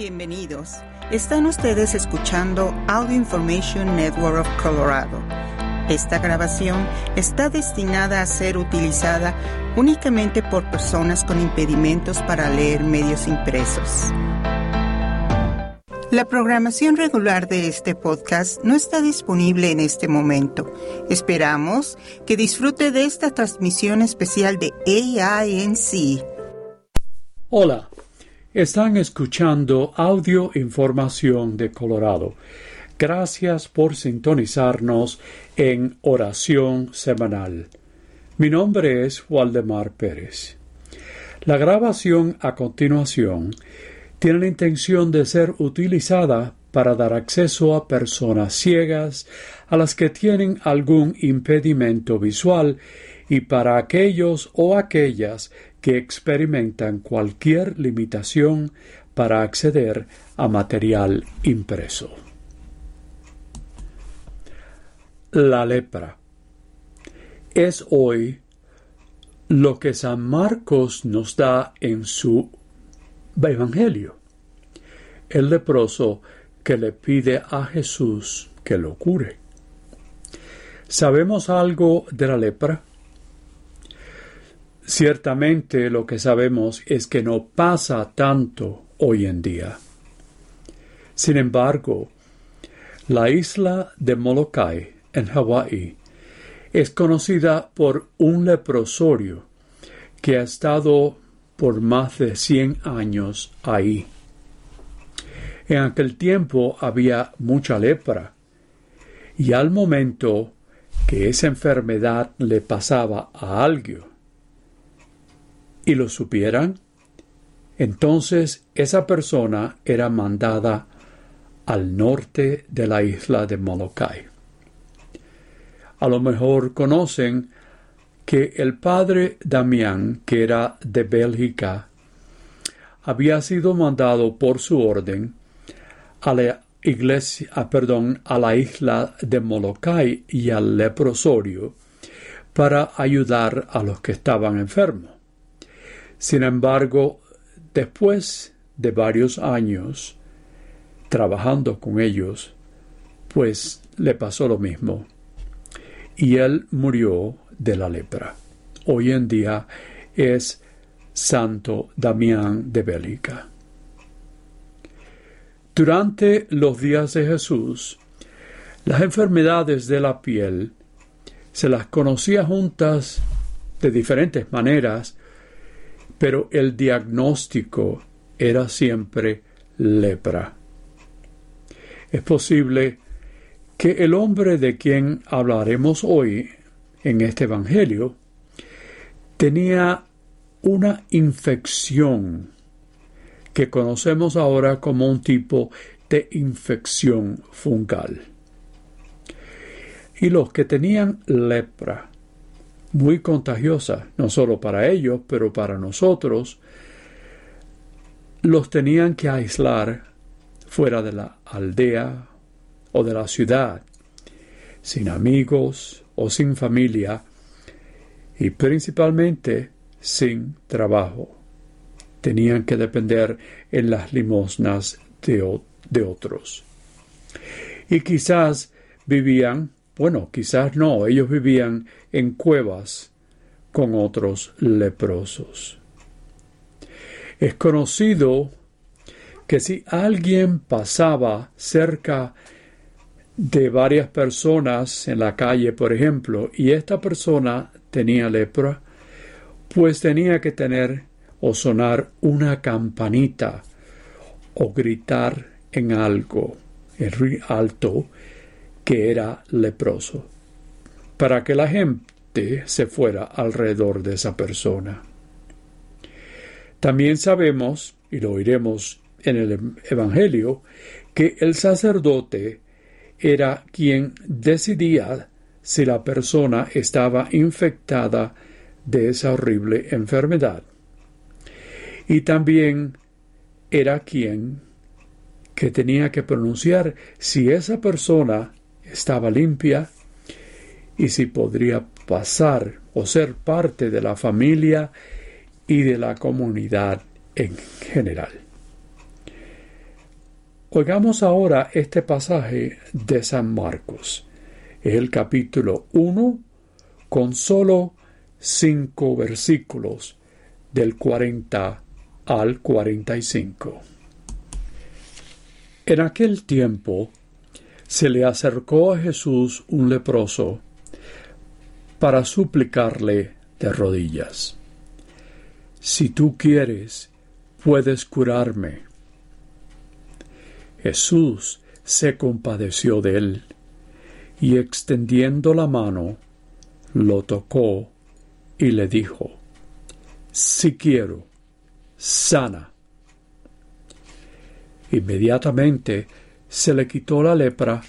Bienvenidos. Están ustedes escuchando Audio Information Network of Colorado. Esta grabación está destinada a ser utilizada únicamente por personas con impedimentos para leer medios impresos. La programación regular de este podcast no está disponible en este momento. Esperamos que disfrute de esta transmisión especial de AINC. Hola, están escuchando Audio Información de Colorado. Gracias por sintonizarnos en Oración Semanal. Mi nombre es Waldemar Pérez. La grabación a continuación tiene la intención de ser utilizada para dar acceso a personas ciegas, a las que tienen algún impedimento visual y para aquellos o aquellas que experimentan cualquier limitación para acceder a material impreso. La lepra es hoy lo que San Marcos nos da en su Evangelio. El leproso que le pide a Jesús que lo cure. ¿Sabemos algo de la lepra? Ciertamente lo que sabemos es que no pasa tanto hoy en día. Sin embargo, la isla de Molokai, en Hawái, es conocida por un leprosorio que ha estado por más de cien años ahí. En aquel tiempo había mucha lepra, y al momento que esa enfermedad le pasaba a alguien, y lo supieran, entonces esa persona era mandada al norte de la isla de Molokai. A lo mejor conocen que el padre Damián, que era de Bélgica, había sido mandado por su orden a la iglesia, ah, perdón, a la isla de Molokai y al leprosorio para ayudar a los que estaban enfermos. Sin embargo, después de varios años trabajando con ellos, pues le pasó lo mismo. Y él murió de la lepra. Hoy en día es Santo Damián de Bélica. Durante los días de Jesús, las enfermedades de la piel se las conocía juntas de diferentes maneras pero el diagnóstico era siempre lepra. Es posible que el hombre de quien hablaremos hoy en este Evangelio tenía una infección que conocemos ahora como un tipo de infección fungal. Y los que tenían lepra muy contagiosa, no solo para ellos, pero para nosotros, los tenían que aislar fuera de la aldea o de la ciudad, sin amigos o sin familia, y principalmente sin trabajo. Tenían que depender en las limosnas de, de otros. Y quizás vivían bueno, quizás no, ellos vivían en cuevas con otros leprosos. Es conocido que si alguien pasaba cerca de varias personas en la calle, por ejemplo, y esta persona tenía lepra, pues tenía que tener o sonar una campanita o gritar en algo en alto que era leproso, para que la gente se fuera alrededor de esa persona. También sabemos, y lo oiremos en el Evangelio, que el sacerdote era quien decidía si la persona estaba infectada de esa horrible enfermedad. Y también era quien que tenía que pronunciar si esa persona estaba limpia y si podría pasar o ser parte de la familia y de la comunidad en general. Oigamos ahora este pasaje de San Marcos. El capítulo 1 con solo cinco versículos del 40 al 45. En aquel tiempo se le acercó a Jesús un leproso para suplicarle de rodillas. Si tú quieres, puedes curarme. Jesús se compadeció de él y extendiendo la mano, lo tocó y le dijo, Si quiero, sana. Inmediatamente se le quitó la lepra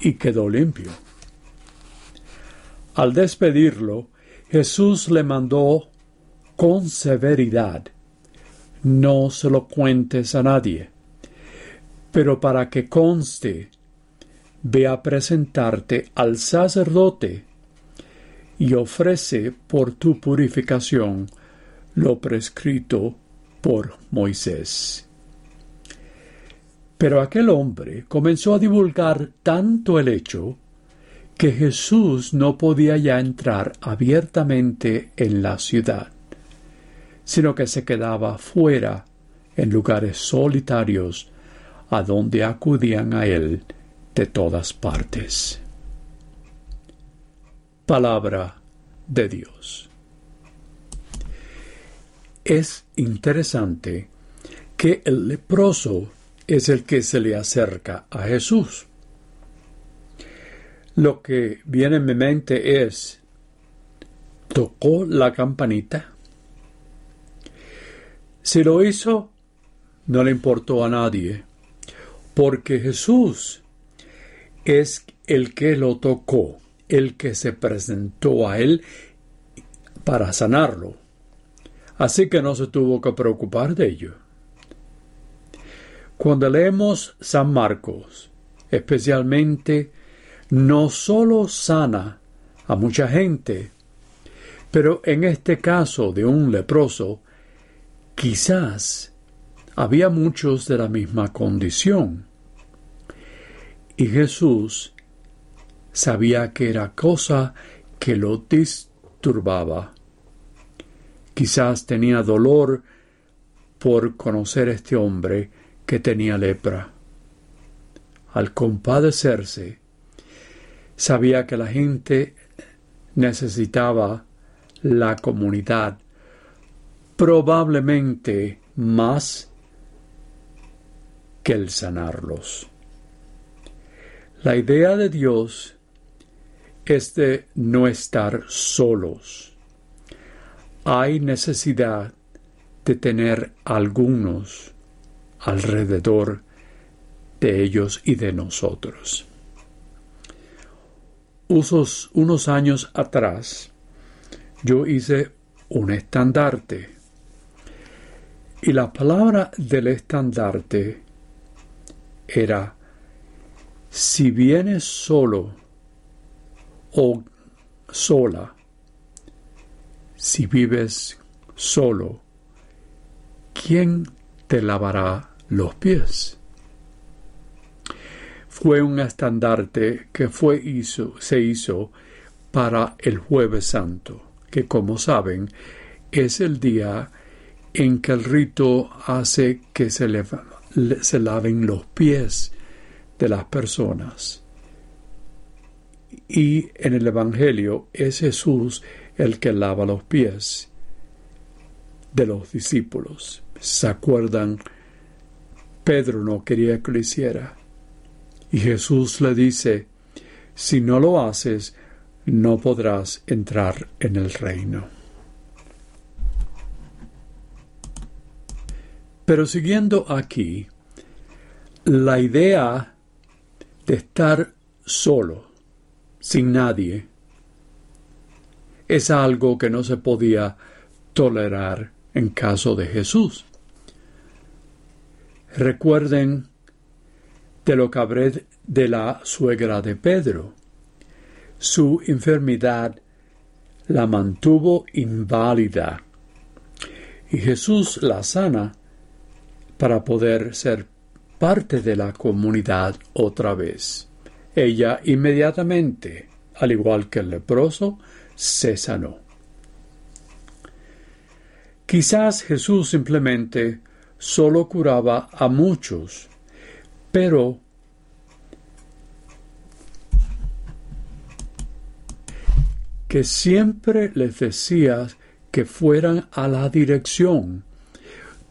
y quedó limpio. Al despedirlo, Jesús le mandó con severidad, no se lo cuentes a nadie, pero para que conste, ve a presentarte al sacerdote y ofrece por tu purificación lo prescrito por Moisés. Pero aquel hombre comenzó a divulgar tanto el hecho que Jesús no podía ya entrar abiertamente en la ciudad, sino que se quedaba fuera en lugares solitarios a donde acudían a él de todas partes. Palabra de Dios. Es interesante que el leproso es el que se le acerca a Jesús. Lo que viene en mi mente es, tocó la campanita. Si lo hizo, no le importó a nadie, porque Jesús es el que lo tocó, el que se presentó a él para sanarlo. Así que no se tuvo que preocupar de ello. Cuando leemos San Marcos, especialmente, no solo sana a mucha gente, pero en este caso de un leproso, quizás había muchos de la misma condición. Y Jesús sabía que era cosa que lo disturbaba. Quizás tenía dolor por conocer a este hombre que tenía lepra. Al compadecerse, sabía que la gente necesitaba la comunidad probablemente más que el sanarlos. La idea de Dios es de no estar solos. Hay necesidad de tener algunos alrededor de ellos y de nosotros. Usos, unos años atrás, yo hice un estandarte. Y la palabra del estandarte era, si vienes solo o sola, si vives solo, ¿quién te lavará los pies. Fue un estandarte que fue hizo, se hizo para el jueves santo, que como saben es el día en que el rito hace que se, se laven los pies de las personas. Y en el Evangelio es Jesús el que lava los pies de los discípulos. ¿Se acuerdan? Pedro no quería que lo hiciera. Y Jesús le dice, si no lo haces, no podrás entrar en el reino. Pero siguiendo aquí, la idea de estar solo, sin nadie, es algo que no se podía tolerar en caso de Jesús. Recuerden de lo que hablé de la suegra de Pedro. Su enfermedad la mantuvo inválida y Jesús la sana para poder ser parte de la comunidad otra vez. Ella inmediatamente, al igual que el leproso, se sanó. Quizás Jesús simplemente solo curaba a muchos, pero que siempre les decía que fueran a la dirección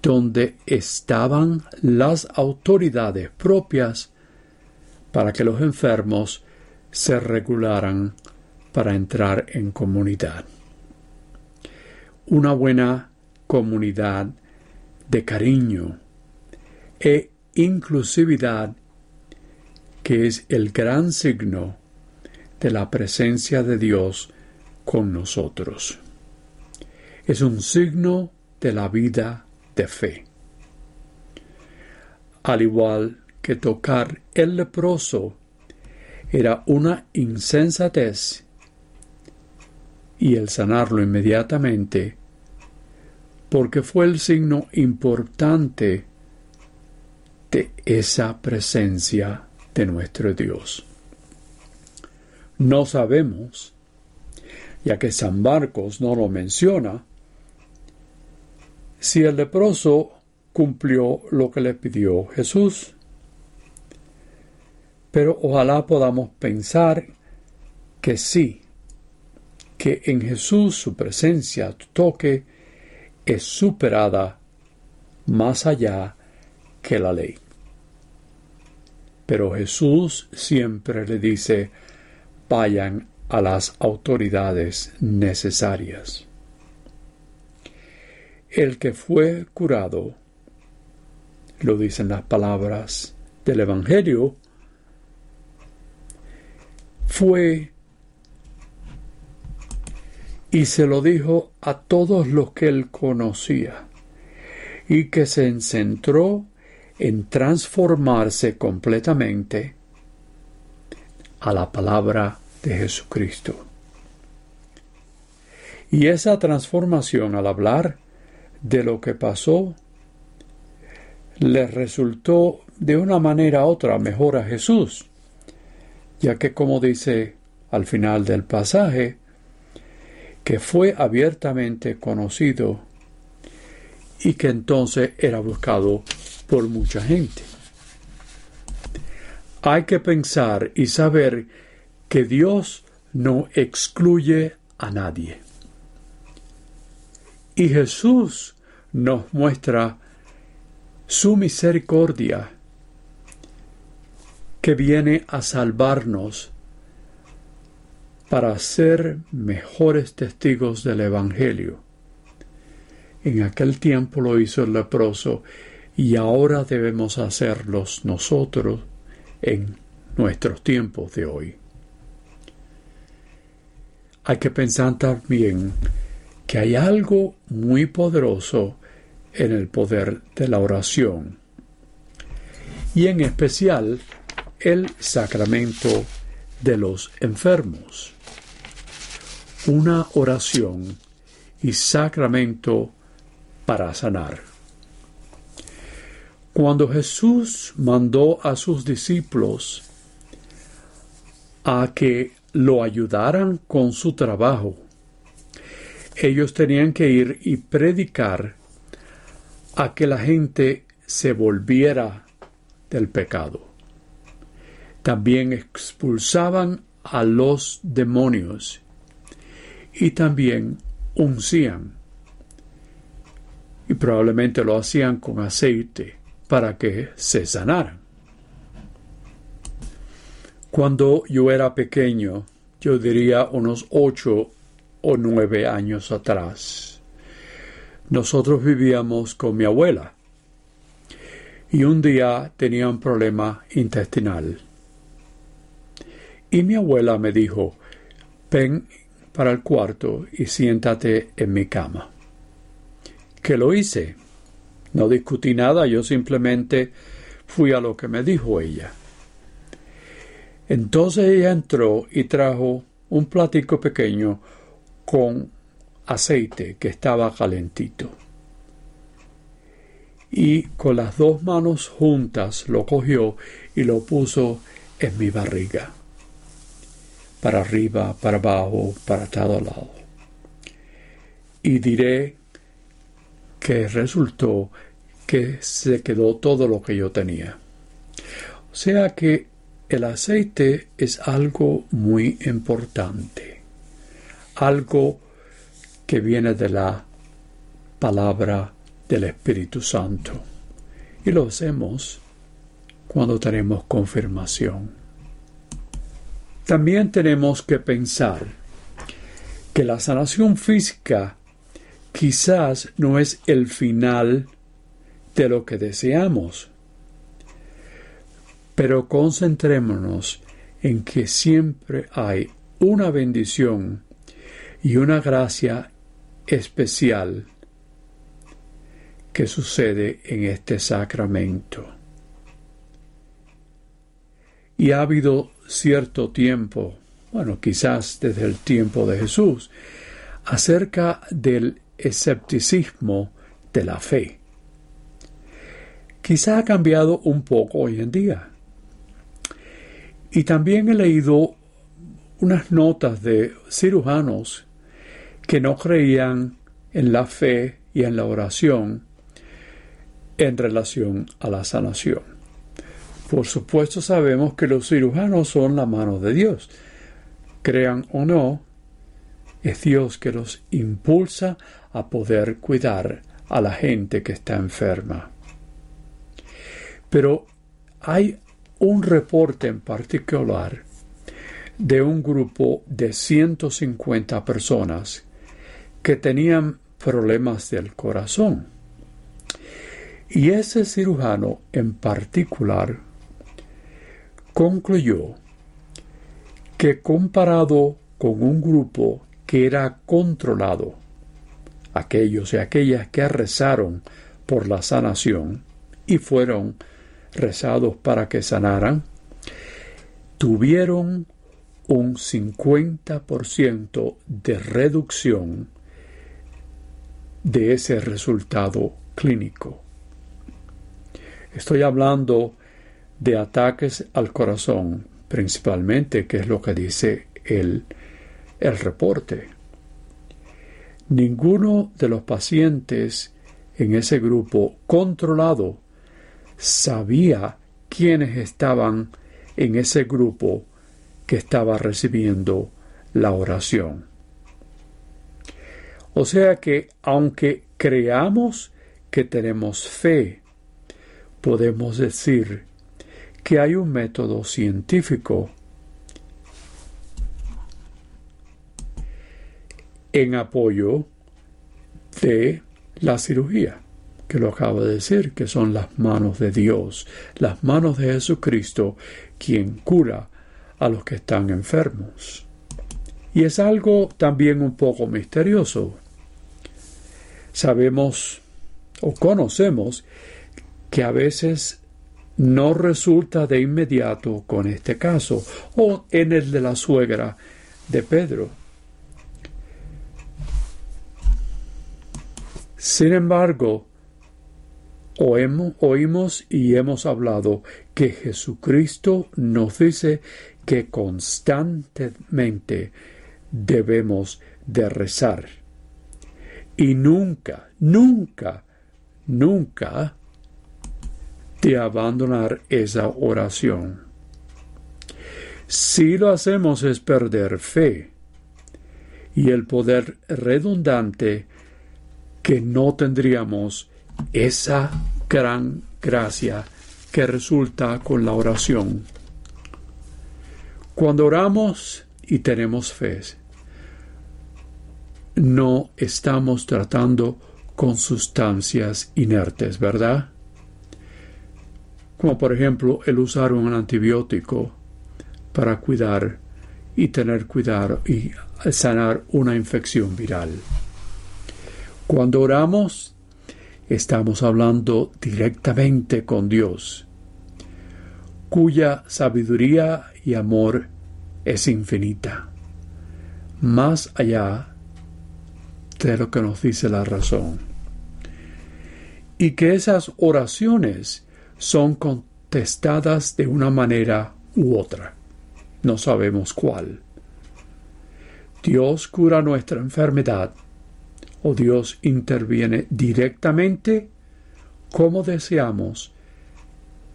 donde estaban las autoridades propias para que los enfermos se regularan para entrar en comunidad. Una buena comunidad de cariño e inclusividad que es el gran signo de la presencia de Dios con nosotros. Es un signo de la vida de fe. Al igual que tocar el leproso era una insensatez y el sanarlo inmediatamente porque fue el signo importante de esa presencia de nuestro Dios. No sabemos, ya que San Marcos no lo menciona, si el leproso cumplió lo que le pidió Jesús. Pero ojalá podamos pensar que sí, que en Jesús su presencia, toque, es superada más allá que la ley. Pero Jesús siempre le dice, vayan a las autoridades necesarias. El que fue curado, lo dicen las palabras del Evangelio, fue y se lo dijo a todos los que él conocía, y que se centró en transformarse completamente a la palabra de Jesucristo. Y esa transformación al hablar de lo que pasó le resultó de una manera u otra mejor a Jesús, ya que como dice al final del pasaje, que fue abiertamente conocido y que entonces era buscado por mucha gente. Hay que pensar y saber que Dios no excluye a nadie. Y Jesús nos muestra su misericordia que viene a salvarnos para ser mejores testigos del Evangelio. En aquel tiempo lo hizo el leproso y ahora debemos hacerlos nosotros en nuestros tiempos de hoy. Hay que pensar también que hay algo muy poderoso en el poder de la oración y en especial el sacramento de los enfermos una oración y sacramento para sanar. Cuando Jesús mandó a sus discípulos a que lo ayudaran con su trabajo, ellos tenían que ir y predicar a que la gente se volviera del pecado. También expulsaban a los demonios y también uncían. Y probablemente lo hacían con aceite para que se sanaran. Cuando yo era pequeño, yo diría unos ocho o nueve años atrás, nosotros vivíamos con mi abuela y un día tenía un problema intestinal. Y mi abuela me dijo, ven para el cuarto y siéntate en mi cama. ¿Qué lo hice? No discutí nada, yo simplemente fui a lo que me dijo ella. Entonces ella entró y trajo un platico pequeño con aceite que estaba calentito. y con las dos manos juntas lo cogió y lo puso en mi barriga, para arriba, para abajo, para todo lado. Y diré que resultó que se quedó todo lo que yo tenía. O sea que el aceite es algo muy importante, algo que viene de la palabra del Espíritu Santo. Y lo hacemos cuando tenemos confirmación. También tenemos que pensar que la sanación física quizás no es el final de lo que deseamos, pero concentrémonos en que siempre hay una bendición y una gracia especial que sucede en este sacramento. Y ha habido cierto tiempo, bueno, quizás desde el tiempo de Jesús, acerca del escepticismo de la fe. Quizá ha cambiado un poco hoy en día. Y también he leído unas notas de cirujanos que no creían en la fe y en la oración en relación a la sanación. Por supuesto sabemos que los cirujanos son la mano de Dios. Crean o no, es Dios que los impulsa a poder cuidar a la gente que está enferma. Pero hay un reporte en particular de un grupo de 150 personas que tenían problemas del corazón. Y ese cirujano en particular concluyó que comparado con un grupo que era controlado, aquellos y aquellas que rezaron por la sanación y fueron rezados para que sanaran, tuvieron un 50% de reducción de ese resultado clínico. Estoy hablando de ataques al corazón, principalmente, que es lo que dice el, el reporte. Ninguno de los pacientes en ese grupo controlado sabía quiénes estaban en ese grupo que estaba recibiendo la oración. O sea que aunque creamos que tenemos fe, podemos decir que hay un método científico en apoyo de la cirugía, que lo acabo de decir, que son las manos de Dios, las manos de Jesucristo, quien cura a los que están enfermos. Y es algo también un poco misterioso, sabemos o conocemos que a veces no resulta de inmediato con este caso o en el de la suegra de Pedro. Sin embargo, oímos y hemos hablado que Jesucristo nos dice que constantemente debemos de rezar y nunca, nunca, nunca de abandonar esa oración. Si lo hacemos es perder fe y el poder redundante que no tendríamos esa gran gracia que resulta con la oración. Cuando oramos y tenemos fe, no estamos tratando con sustancias inertes, ¿verdad? Como por ejemplo el usar un antibiótico para cuidar y tener cuidado y sanar una infección viral. Cuando oramos, estamos hablando directamente con Dios, cuya sabiduría y amor es infinita, más allá de lo que nos dice la razón. y que esas oraciones son contestadas de una manera u otra. No sabemos cuál. Dios cura nuestra enfermedad o Dios interviene directamente como deseamos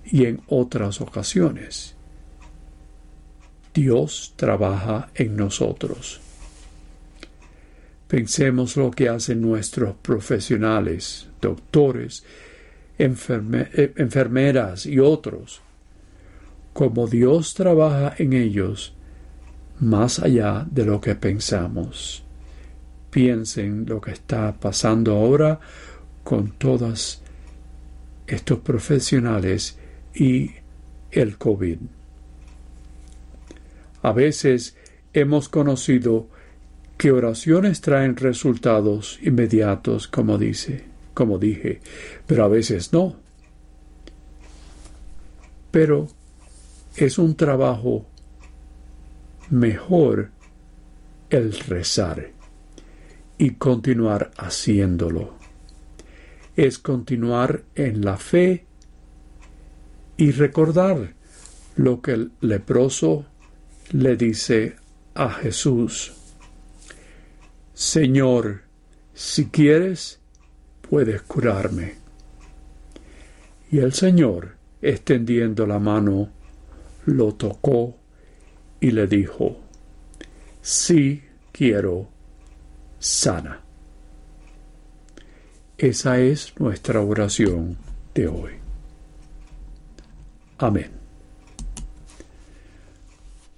y en otras ocasiones. Dios trabaja en nosotros. Pensemos lo que hacen nuestros profesionales, doctores, eh, enfermeras y otros. Como Dios trabaja en ellos más allá de lo que pensamos. Piensen lo que está pasando ahora con todos estos profesionales y el COVID. A veces hemos conocido que oraciones traen resultados inmediatos, como dice, como dije, pero a veces no. Pero es un trabajo mejor el rezar y continuar haciéndolo. Es continuar en la fe y recordar lo que el leproso le dice a Jesús. Señor, si quieres, puedes curarme. Y el Señor, extendiendo la mano, lo tocó y le dijo, sí quiero, sana. Esa es nuestra oración de hoy. Amén.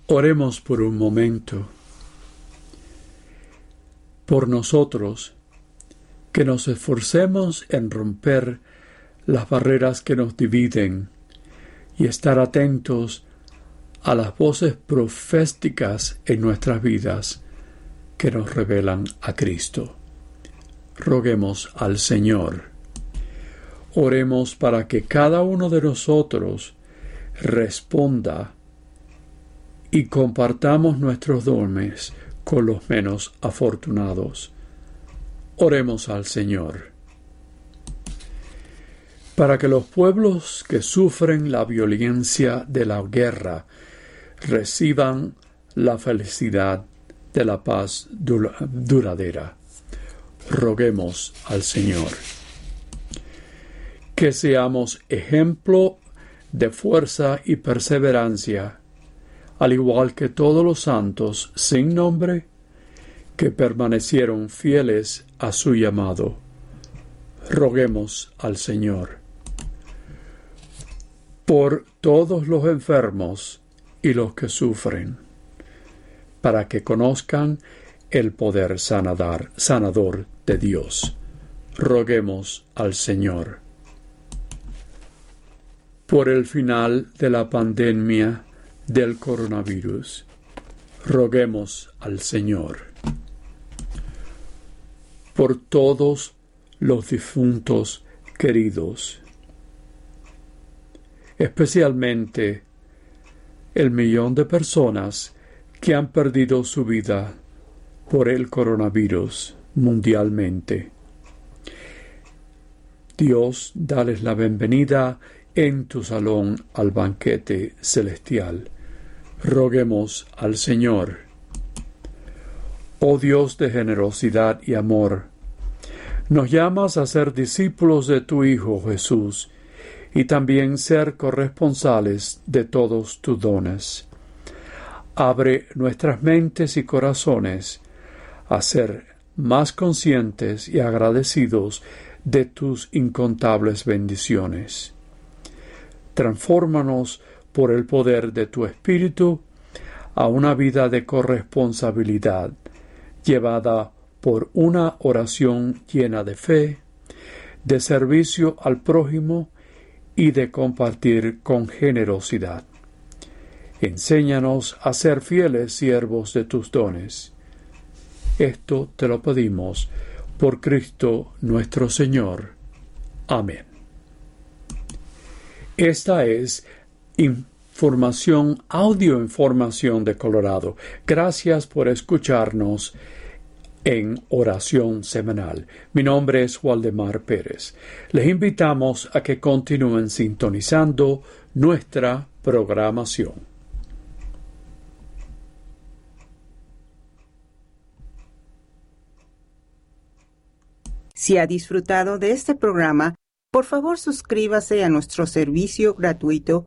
Oremos por un momento por nosotros, que nos esforcemos en romper las barreras que nos dividen y estar atentos a las voces proféticas en nuestras vidas que nos revelan a Cristo. Roguemos al Señor. Oremos para que cada uno de nosotros responda y compartamos nuestros dones con los menos afortunados. Oremos al Señor. Para que los pueblos que sufren la violencia de la guerra reciban la felicidad de la paz duradera. Roguemos al Señor. Que seamos ejemplo de fuerza y perseverancia al igual que todos los santos sin nombre que permanecieron fieles a su llamado. Roguemos al Señor. Por todos los enfermos y los que sufren, para que conozcan el poder sanador de Dios. Roguemos al Señor. Por el final de la pandemia, del coronavirus. Roguemos al Señor por todos los difuntos queridos, especialmente el millón de personas que han perdido su vida por el coronavirus mundialmente. Dios, dales la bienvenida en tu salón al banquete celestial roguemos al Señor. Oh Dios de generosidad y amor, nos llamas a ser discípulos de tu Hijo Jesús y también ser corresponsales de todos tus dones. Abre nuestras mentes y corazones a ser más conscientes y agradecidos de tus incontables bendiciones. Transfórmanos por el poder de tu Espíritu a una vida de corresponsabilidad, llevada por una oración llena de fe, de servicio al prójimo y de compartir con generosidad. Enséñanos a ser fieles siervos de tus dones. Esto te lo pedimos por Cristo nuestro Señor. Amén. Esta es información, audio información de Colorado. Gracias por escucharnos en oración semanal. Mi nombre es Waldemar Pérez. Les invitamos a que continúen sintonizando nuestra programación. Si ha disfrutado de este programa, por favor suscríbase a nuestro servicio gratuito